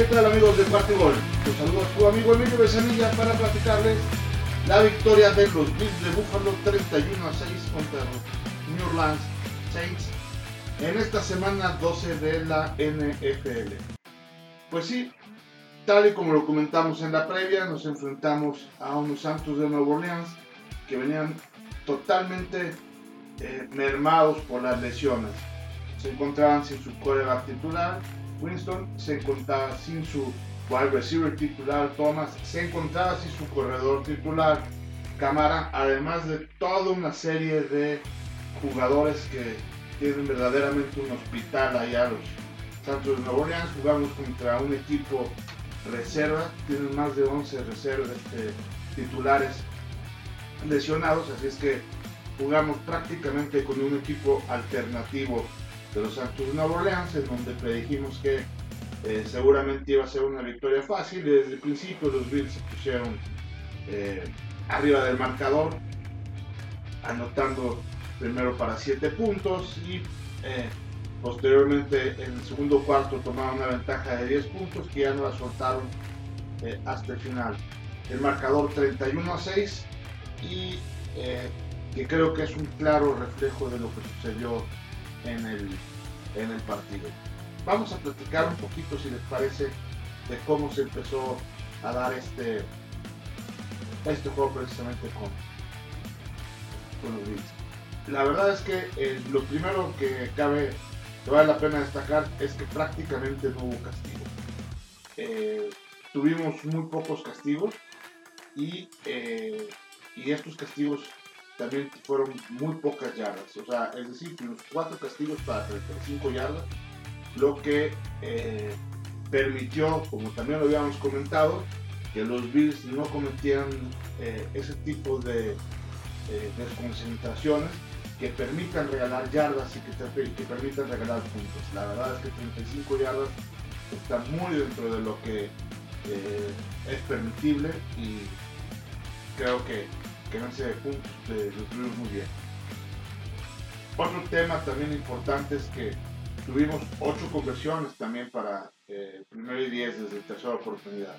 ¿Qué tal amigos de Cuarto Gol? Los saludo a su amigo Emilio Besanilla para platicarles la victoria de los Bills de Buffalo 31 a 6 contra los New Orleans Saints en esta semana 12 de la NFL. Pues sí, tal y como lo comentamos en la previa, nos enfrentamos a unos Santos de Nueva Orleans que venían totalmente eh, mermados por las lesiones. Se encontraban sin su coreback titular, Winston, se encontraba sin su wide receiver titular, Thomas, se encontraba sin su corredor titular, Camara, además de toda una serie de jugadores que tienen verdaderamente un hospital allá los Santos de Nueva Orleans. Jugamos contra un equipo reserva, tienen más de 11 reservas eh, titulares lesionados, así es que jugamos prácticamente con un equipo alternativo de los Santos de Nueva Orleans, en donde predijimos que eh, seguramente iba a ser una victoria fácil. Desde el principio los Bills se pusieron eh, arriba del marcador, anotando primero para 7 puntos y eh, posteriormente en el segundo cuarto tomaron una ventaja de 10 puntos que ya no la soltaron hasta el final. El marcador 31 a 6 y que creo que es un claro reflejo de lo que sucedió en el, en el partido. Vamos a platicar un poquito, si les parece, de cómo se empezó a dar este, este juego precisamente con, con los Bills. La verdad es que eh, lo primero que cabe, que vale la pena destacar, es que prácticamente no hubo castigo. Eh, tuvimos muy pocos castigos y, eh, y estos castigos también fueron muy pocas yardas. O sea, es decir, tuvimos cuatro castigos para 35 yardas, lo que eh, permitió, como también lo habíamos comentado, que los Bills no cometieran eh, ese tipo de eh, desconcentraciones que permitan regalar yardas y que, que, permitan regalar puntos. La verdad es que 35 yardas está muy dentro de lo que es permitible y creo que no de puntos de los muy bien. Otro tema también importante es que tuvimos 8 conversiones también para eh, primero y 10 desde tercera oportunidad.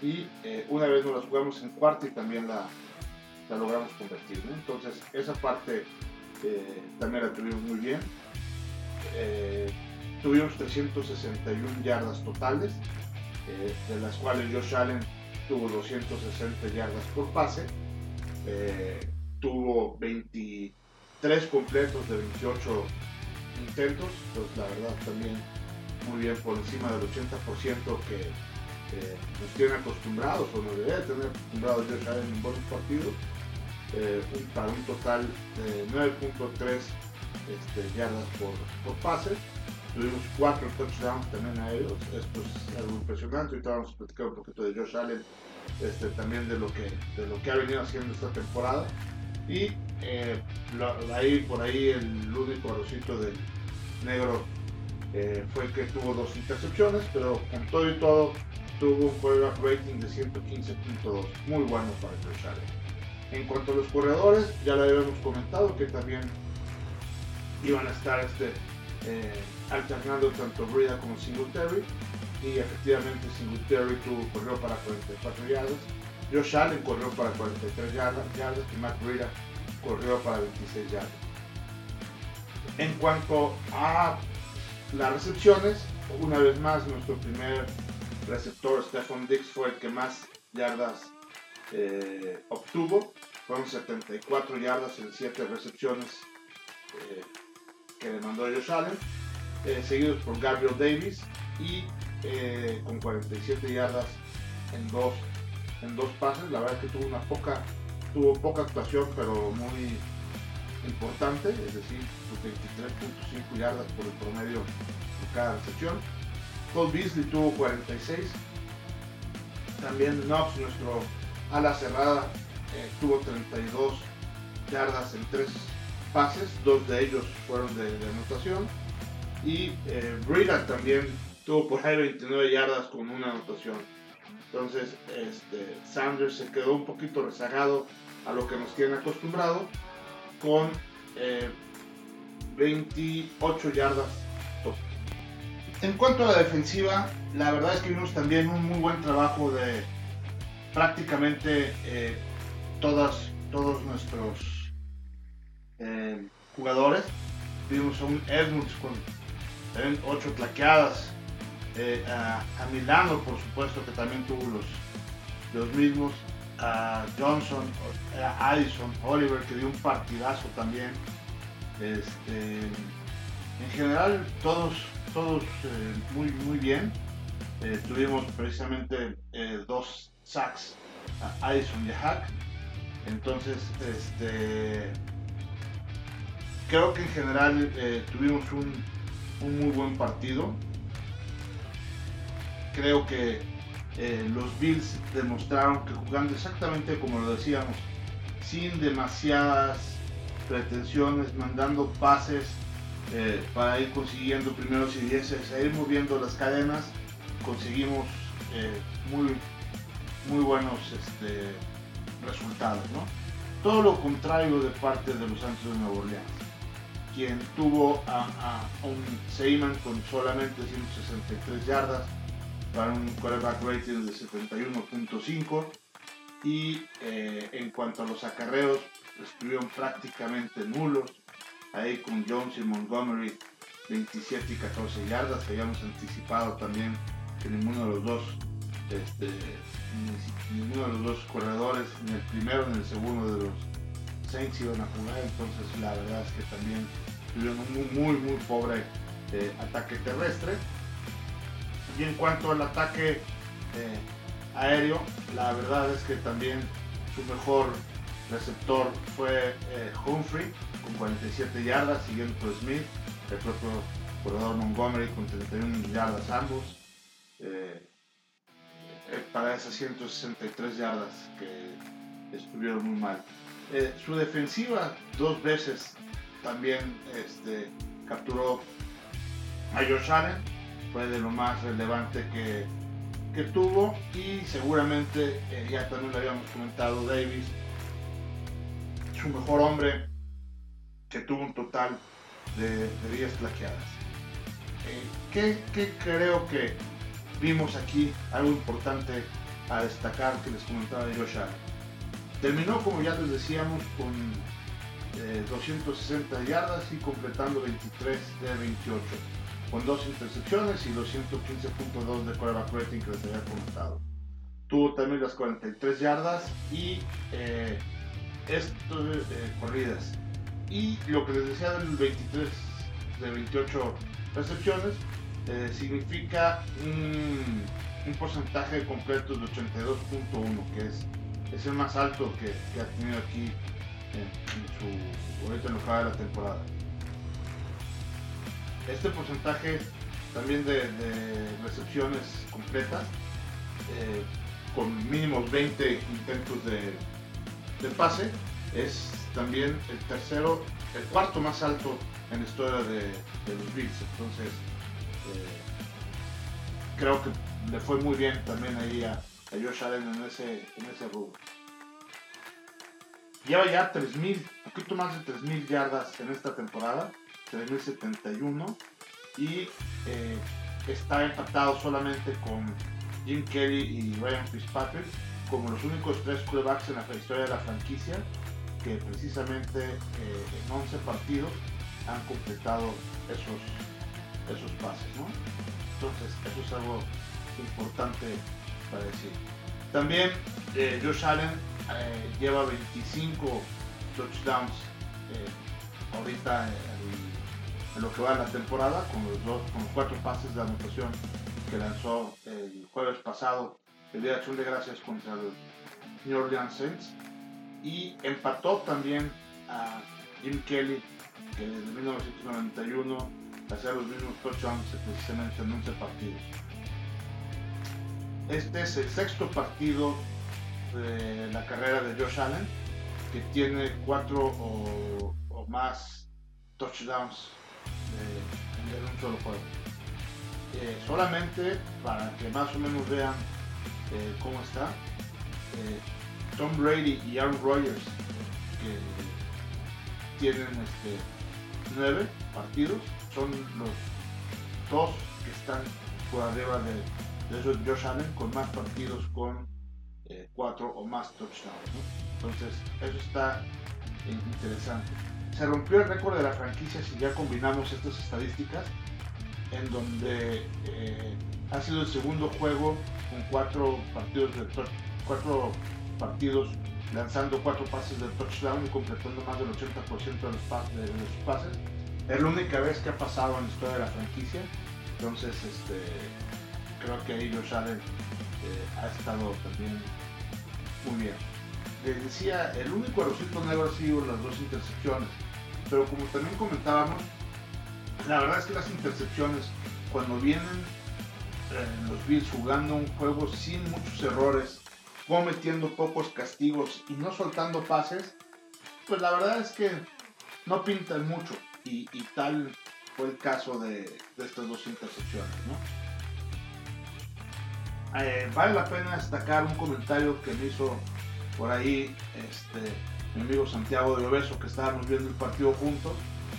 Y eh, una vez nos las jugamos en cuarta y también la, logramos convertir. Entonces esa parte eh, también la tuvimos muy bien. tuvimos 361 yardas totales, de las cuales Josh Allen tuvo 260 yardas por pase eh, tuvo 23 completos de 28 intentos, pues la verdad también muy bien por encima del 80% que nos tiene acostumbrados o nos debe tener acostumbrados Josh Allen en buenos partidos, eh, para un total de 9.3 este, yardas por, por pase. Tuvimos 4 touchdowns también a ellos, esto es algo impresionante. Ahorita vamos a platicar un poquito de Josh Allen este, también de lo, que, de lo que ha venido haciendo esta temporada. Y eh, ahí, por ahí el único arrocito del negro eh, fue que tuvo dos intercepciones, pero con todo y todo tuvo un quarterback rating de 115.2, muy bueno para el Allen. En cuanto a los corredores, ya lo habíamos comentado que también iban a estar este, eh, alternando tanto Brida como Singletary y efectivamente Singletary tuvo, corrió para 44 yardas, Josh Allen corrió para 43 yardas, y Matt Breida corrió para 26 yardas. En cuanto a las recepciones, una vez más nuestro primer receptor Stephon Dix fue el que más yardas eh, obtuvo, fueron 74 yardas en 7 recepciones eh, que le mandó Josh Allen, eh, seguidos por Gabriel Davis y eh, con 47 yardas en dos, en dos pases. La verdad es que tuvo una poca, tuvo poca actuación, pero muy importante, es decir, 23.5 yardas por el promedio de cada recepción. Cole Beasley tuvo 46. También Knox, nuestro ala cerrada, eh, tuvo 32 yardas en tres pases, dos de ellos fueron de, anotación. Y eh, también tuvo por ahí 29 yardas con una anotación. Entonces, este, Sanders se quedó un poquito rezagado a lo que nos tiene acostumbrado con 28 eh, yardas. En cuanto a la defensiva, la verdad es que vimos también un muy buen trabajo de prácticamente eh, todas, todos nuestros eh, jugadores. Vimos a un Edmunds con 8 plaqueadas, eh, a, Milano por supuesto que también tuvo los, mismos, a Johnson, a Addison, Oliver que dio un partidazo también. Este, en general todos, todos muy, muy bien. tuvimos precisamente dos sacks a Addison y a Hack. Entonces, este, creo que en general eh, tuvimos un, muy buen partido. Creo que eh, los Bills demostraron que jugando exactamente como lo decíamos, sin demasiadas pretensiones, mandando pases eh, para ir consiguiendo primeros y dieces, a ir moviendo las cadenas, conseguimos muy muy buenos este, resultados. ¿no? Todo lo contrario de parte de los Santos de Nueva Orleans, quien tuvo a, un Seyman con solamente 163 yardas para un quarterback rating de 71.5 y eh, en cuanto a los acarreos estuvieron prácticamente nulos. Ahí con Jones y Montgomery 27 y 14 yardas que habíamos anticipado también que ninguno de los dos este, ninguno de los dos corredores, ni el primero ni el segundo de los Saints iban a jugar, entonces la verdad es que también tuvieron un muy, muy, pobre eh, ataque terrestre. Y en cuanto al ataque eh, aéreo, la verdad es que también su mejor receptor fue eh, Humphrey con 47 yardas, siguiendo por Smith, el propio corredor Montgomery con 31 yardas ambos. Para esas 163 yardas que estuvieron muy mal. Su defensiva dos veces también este, capturó a Josh Allen, fue de lo más relevante que, que tuvo y seguramente, eh, ya también lo habíamos comentado Davis, su mejor hombre que tuvo un total de, de 10 plaqueadas. ¿qué, ¿Qué creo que vimos aquí algo importante a destacar que les comentaba Josh Allen. Terminó, como ya les decíamos, con 260 eh, yardas y completando 23 de 28, con dos intercepciones y los 115.2 de quarterback rating que les había comentado. Tuvo también las 43 yardas y eh, esto, eh, corridas. Y lo que les decía del 23 de 28 recepciones, eh, significa un, porcentaje completo de 82.1, que es, es, el más alto que, ha tenido aquí en, su, en lo que de la temporada. Este porcentaje también de, recepciones completas, eh, con mínimos 20 intentos de, de pase, es también el tercero, el cuarto más alto en la historia de, los Bills. Entonces, eh, creo que le fue muy bien también ahí a, Josh Allen en ese, en ese rubro. Lleva ya 3.000, un poquito más de 3.000 yardas en esta temporada, 3.071, y eh, está empatado solamente con Jim Kelly y Ryan Fitzpatrick como los únicos tres quarterbacks en la historia de la franquicia que precisamente eh, en 11 partidos han completado esos esos pases, ¿no? Entonces, eso es algo importante para decir. También eh, Josh Allen eh, lleva 25 touchdowns eh, ahorita en, lo que va en la temporada con los, dos, con los cuatro pases de anotación que lanzó el jueves pasado, el día de acción de gracias contra los New Orleans Saints. Y empató también a Jim Kelly, que desde 1991 hacía los mismos touchdowns precisamente en 11 partidos. Este es el sexto partido de la carrera de Josh Allen, que tiene cuatro o, más touchdowns en un solo juego. Eh, solamente para que más o menos vean eh, cómo está, eh, Tom Brady y Aaron Rodgers, que tienen este, nueve partidos, son los dos que están por arriba de, de Josh Allen con más partidos con cuatro o más touchdowns. Entonces, eso está interesante. Se rompió el récord de la franquicia si ya combinamos estas estadísticas, en donde eh, ha sido el segundo juego con cuatro partidos de cuatro partidos lanzando cuatro pases de touchdown y completando más del 80% de los, pases, de los pases. Es la única vez que ha pasado en la historia de la franquicia. Entonces, este, creo que ahí Josh Allen ha estado también muy bien. Les decía, el único arrocito negro ha sido las dos intercepciones. Pero como también comentábamos, la verdad es que las intercepciones, cuando vienen eh, los Bills jugando un juego sin muchos errores, cometiendo pocos castigos y no soltando pases, pues la verdad es que no pintan mucho. Y, tal fue el caso de, estas dos intercepciones. Eh, vale la pena destacar un comentario que me hizo por ahí este, mi amigo Santiago de Obeso, que estábamos viendo el partido juntos.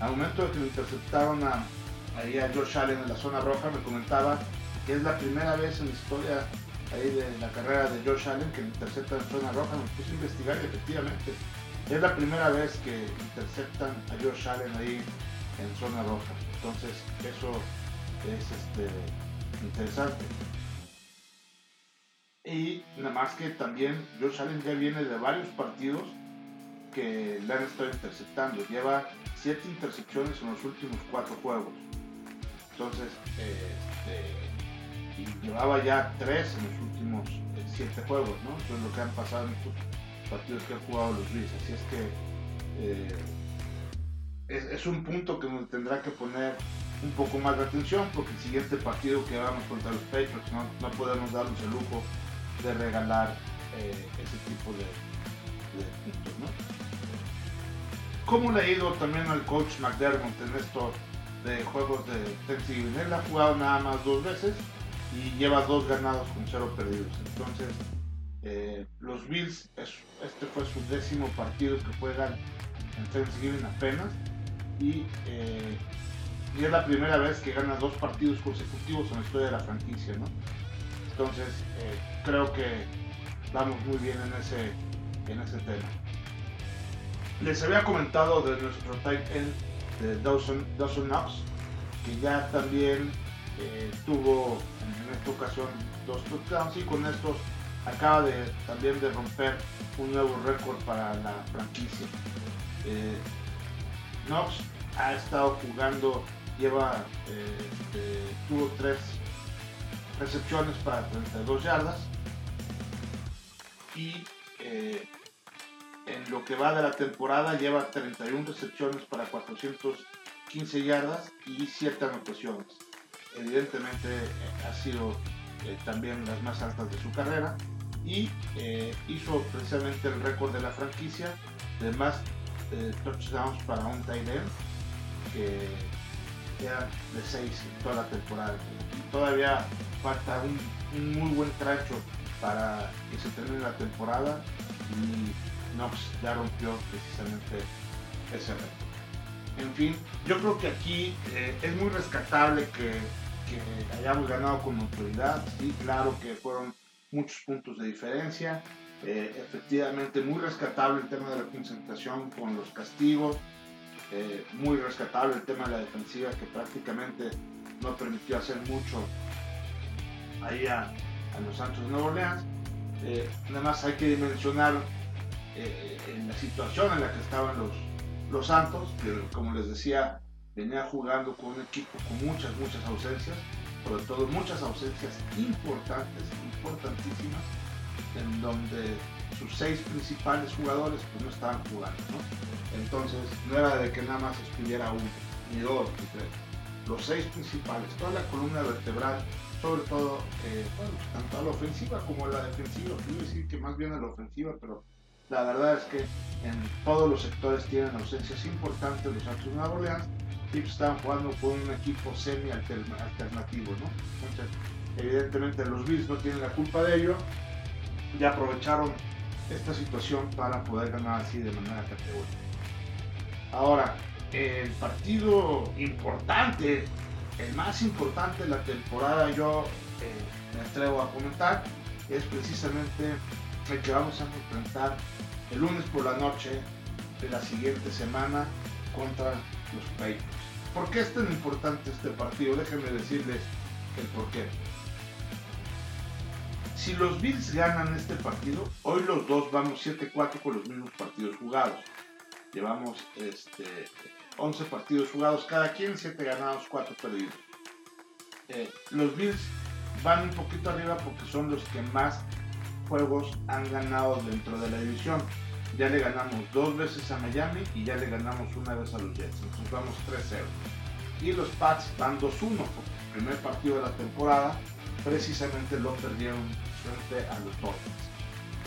Al momento de que lo interceptaron a, ahí a George Allen en la zona roja, me comentaba que es la primera vez en la historia ahí de la carrera de Josh Allen que intercepta en zona roja, me puse a investigar y efectivamente es la primera vez que interceptan a Josh Allen ahí en zona roja. Entonces eso es este, interesante. Y nada más que también Josh Allen ya viene de varios partidos que le han estado interceptando. Lleva siete intercepciones en los últimos cuatro juegos. Entonces, este, y llevaba ya tres en los últimos eh, siete juegos, ¿no? Eso es lo que han pasado en estos partidos que han jugado los Bills. Así es que eh, es, un punto que nos tendrá que poner un poco más de atención porque el siguiente partido que vamos contra los Patriots no, podemos darnos el lujo de regalar eh, ese tipo de, puntos, ¿no? ¿Cómo le ha ido también al coach McDermott en esto de juegos de Thanksgiving? Él ha jugado nada más dos veces y lleva dos ganados con cero perdidos. Entonces, eh, los Bills, este fue su décimo partido que juegan en Thanksgiving apenas y, eh, y, es la primera vez que gana dos partidos consecutivos en la historia de la franquicia. ¿no? Entonces, eh, creo que vamos muy bien en ese, en ese tema. Les había comentado de nuestro tight end de Dawson, Dawson Knox, que ya también tuvo en esta ocasión dos touchdowns y con estos acaba de también de romper un nuevo récord para la franquicia. Eh, Knox ha estado jugando, lleva, eh, tuvo tres recepciones para 32 yardas. Y eh, en lo que va de la temporada lleva 31 recepciones para 415 yardas y 7 anotaciones. Evidentemente eh, ha sido eh, también las más altas de su carrera y hizo precisamente el récord de la franquicia de más touchdowns para un tight end que eran de 6 en toda la temporada todavía falta un, muy buen tracho para que se termine la temporada y Knox ya rompió precisamente ese récord. En fin, yo creo que aquí es muy rescatable que que hayamos ganado con autoridad, sí, claro que fueron muchos puntos de diferencia, eh, efectivamente muy rescatable el tema de la concentración con los castigos, eh, muy rescatable el tema de la defensiva que prácticamente no permitió hacer mucho ahí a, los Santos de Nueva Orleans. Eh, nada más hay que mencionar en la situación en la que estaban los, los Santos, que como les decía, venía jugando con un equipo con muchas, muchas ausencias, sobre todo muchas ausencias importantes, importantísimas, en donde sus seis principales jugadores pues, no estaban jugando. Entonces no era de que nada más estuviera uno, ni dos, ni tres. Los seis principales, toda la columna vertebral, sobre todo, eh, tanto a la ofensiva como a la defensiva. Quiero decir que más bien a la ofensiva, pero la verdad es que en todos los sectores tienen ausencias importantes los Santos de Nueva Orleans estaban jugando con un equipo semi-alternativo, ¿no? Entonces, evidentemente los Bills no tienen la culpa de ello y aprovecharon esta situación para poder ganar así de manera categórica. Ahora, el partido importante el más importante de la temporada, yo eh, me atrevo a comentar, es precisamente el que vamos a enfrentar el lunes por la noche de la siguiente semana contra los Patriots. ¿Por qué es tan importante este partido? Déjenme decirles el por qué. Si los Bills ganan este partido, hoy los dos vamos 7-4 con los mismos partidos jugados. Llevamos este, 11 partidos jugados cada quien, 7 ganados, 4 perdidos. Eh, los Bills van un poquito arriba porque son los que más juegos han ganado dentro de la división. Ya le ganamos dos veces a Miami y ya le ganamos una vez a los Jets. Entonces vamos 3-0. Y los Pats van 2-1 porque el primer partido de la temporada precisamente lo perdieron a los Dolphins.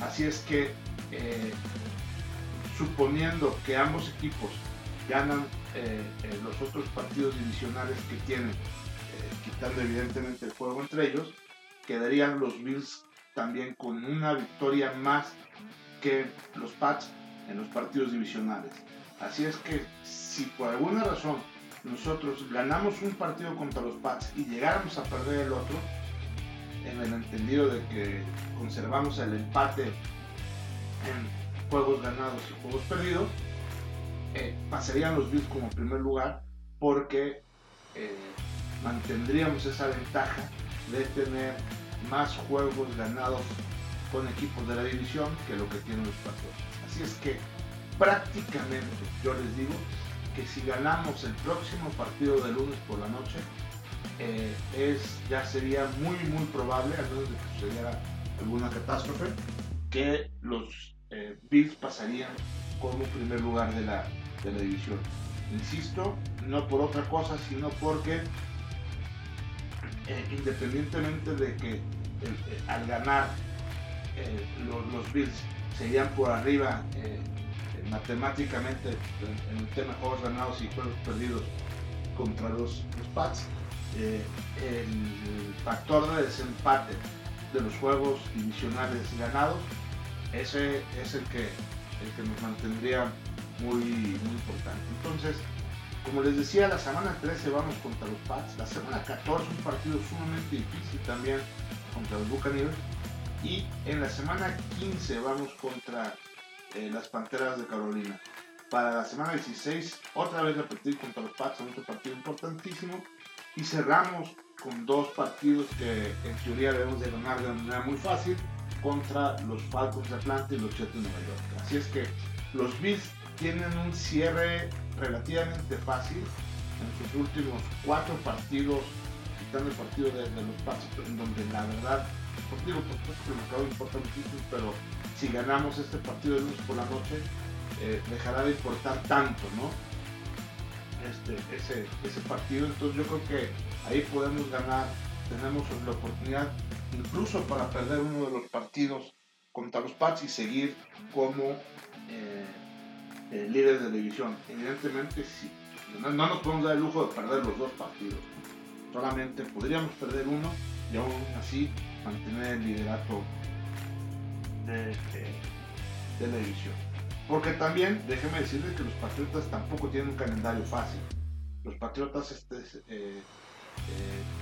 Así es que eh, suponiendo que ambos equipos ganan eh, eh, los otros partidos divisionales que tienen, quitando evidentemente el juego entre ellos, quedarían los Bills también con una victoria más que los Pats en los partidos divisionales. Así es que si por alguna razón nosotros ganamos un partido contra los Pats y llegáramos a perder el otro, en el entendido de que conservamos el empate en juegos ganados y juegos perdidos, eh, pasarían los Bills como primer lugar porque eh, mantendríamos esa ventaja de tener más juegos ganados con equipos de la división que lo que tienen los Patriotas. Así es que prácticamente yo les digo que si ganamos el próximo partido de lunes por la noche, eh, es, ya sería muy muy probable, a menos de que sucediera alguna catástrofe, que los eh, Bills pasarían como primer lugar de la, de la división. Insisto, no por otra cosa, sino porque eh, independientemente de que al ganar los, Bills serían por arriba matemáticamente en, el tema de juegos ganados y juegos perdidos contra los, los Pats, eh, el factor de desempate de los juegos divisionales ganados, ese es el que, el que nos mantendría muy, muy importante. Entonces, como les decía, la semana 13 vamos contra los Pats, la semana 14 un partido sumamente difícil también contra los Buccaneers y en la semana 15 vamos contra eh, las Panteras de Carolina. Para la semana 16, otra vez repetir contra los Pats, otro partido importantísimo y cerramos con dos partidos que en teoría debemos de ganar de manera muy fácil contra los Falcons de Atlanta y los Jets de Nueva York. Así es que los Bills tienen un cierre relativamente fácil en sus últimos cuatro partidos, quitando el partido de, los Pats, en donde la verdad, pues digo, que el mercado importa muchísimo, pero si ganamos este partido de lunes por la noche, eh, dejará de importar tanto, ¿no? Este, ese, ese partido. Entonces yo creo que ahí podemos ganar, tenemos la oportunidad incluso para perder uno de los partidos contra los Pats y seguir como eh, líderes de división. Evidentemente, sí, no, nos podemos dar el lujo de perder los dos partidos. Solamente podríamos perder uno y aún así mantener el liderato de, de la división. Porque también, déjeme decirles que los Patriotas tampoco tienen un calendario fácil. Los Patriotas este, eh, eh,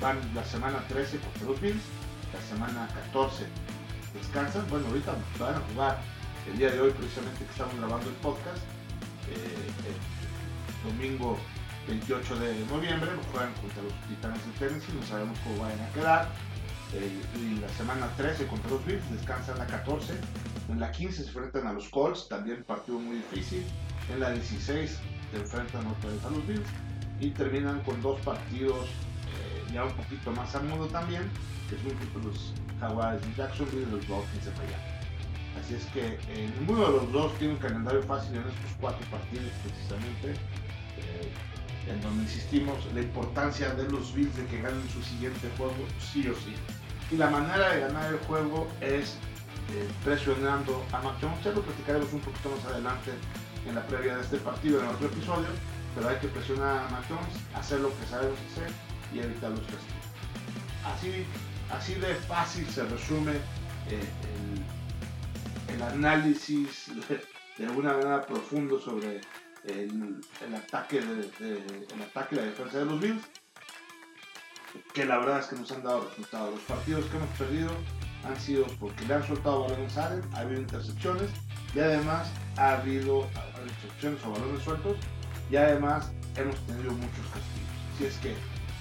van la semana 13 contra los Bills, la semana 14 descansan. Bueno, ahorita van a jugar el día de hoy, precisamente que estamos grabando el podcast, eh, domingo 28 de noviembre, juegan contra los Titanes de Tennessee, no sabemos cómo vayan a quedar. y la semana 13 contra los Bills, descansan la 14 en la 15 se enfrentan a los Colts, también partido muy difícil. En la 16 se enfrentan otra vez a los Bills. Y terminan con dos partidos eh, ya un poquito más a modo también, que son los Jaguars de Jacksonville y los Dolphins de Miami. Así es que eh, ninguno de los dos tiene un calendario fácil en estos cuatro partidos precisamente. Eh, en donde insistimos la importancia de los Bills de que ganen su siguiente juego sí o sí. Y la manera de ganar el juego es eh, presionando a Mac Jones. Ya lo platicaremos un poquito más adelante en la previa de este partido, en otro episodio, pero hay que presionar a Mac Jones, hacer lo que sabemos hacer y evitar los castigos. Así, así de fácil se resume eh, el, análisis de, alguna manera profundo sobre el, ataque de, el ataque la defensa de los Bills. que la verdad es que nos han dado resultados. Los partidos que hemos perdido han sido porque le han soltado balones a Allen, ha habido intercepciones y además ha habido intercepciones o balones sueltos y además hemos tenido muchos castigos. Así es que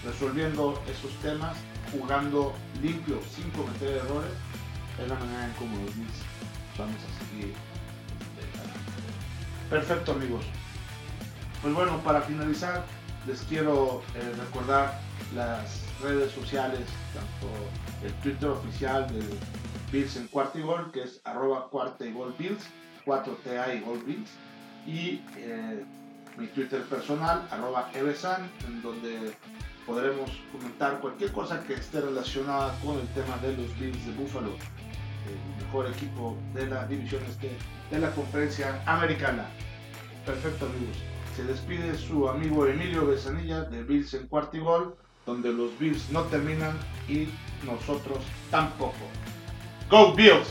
resolviendo esos temas, jugando limpio sin cometer errores, es la manera en cómo los Bills vamos a seguir. Perfecto amigos. Pues bueno, para finalizar, les quiero eh, recordar las redes sociales, tanto el Twitter oficial de Bills en cuarto y que es arroba cuarta Bills, 4TA y gol Bills, y eh, mi Twitter personal, arroba Evesan, en donde podremos comentar cualquier cosa que esté relacionada con el tema de los Bills de Buffalo, el mejor equipo de la división este de la conferencia americana. Perfecto amigos. Se despide su amigo Emilio Besanilla de Bills en cuarto y donde los Bills no terminan y nosotros tampoco. Go Bills!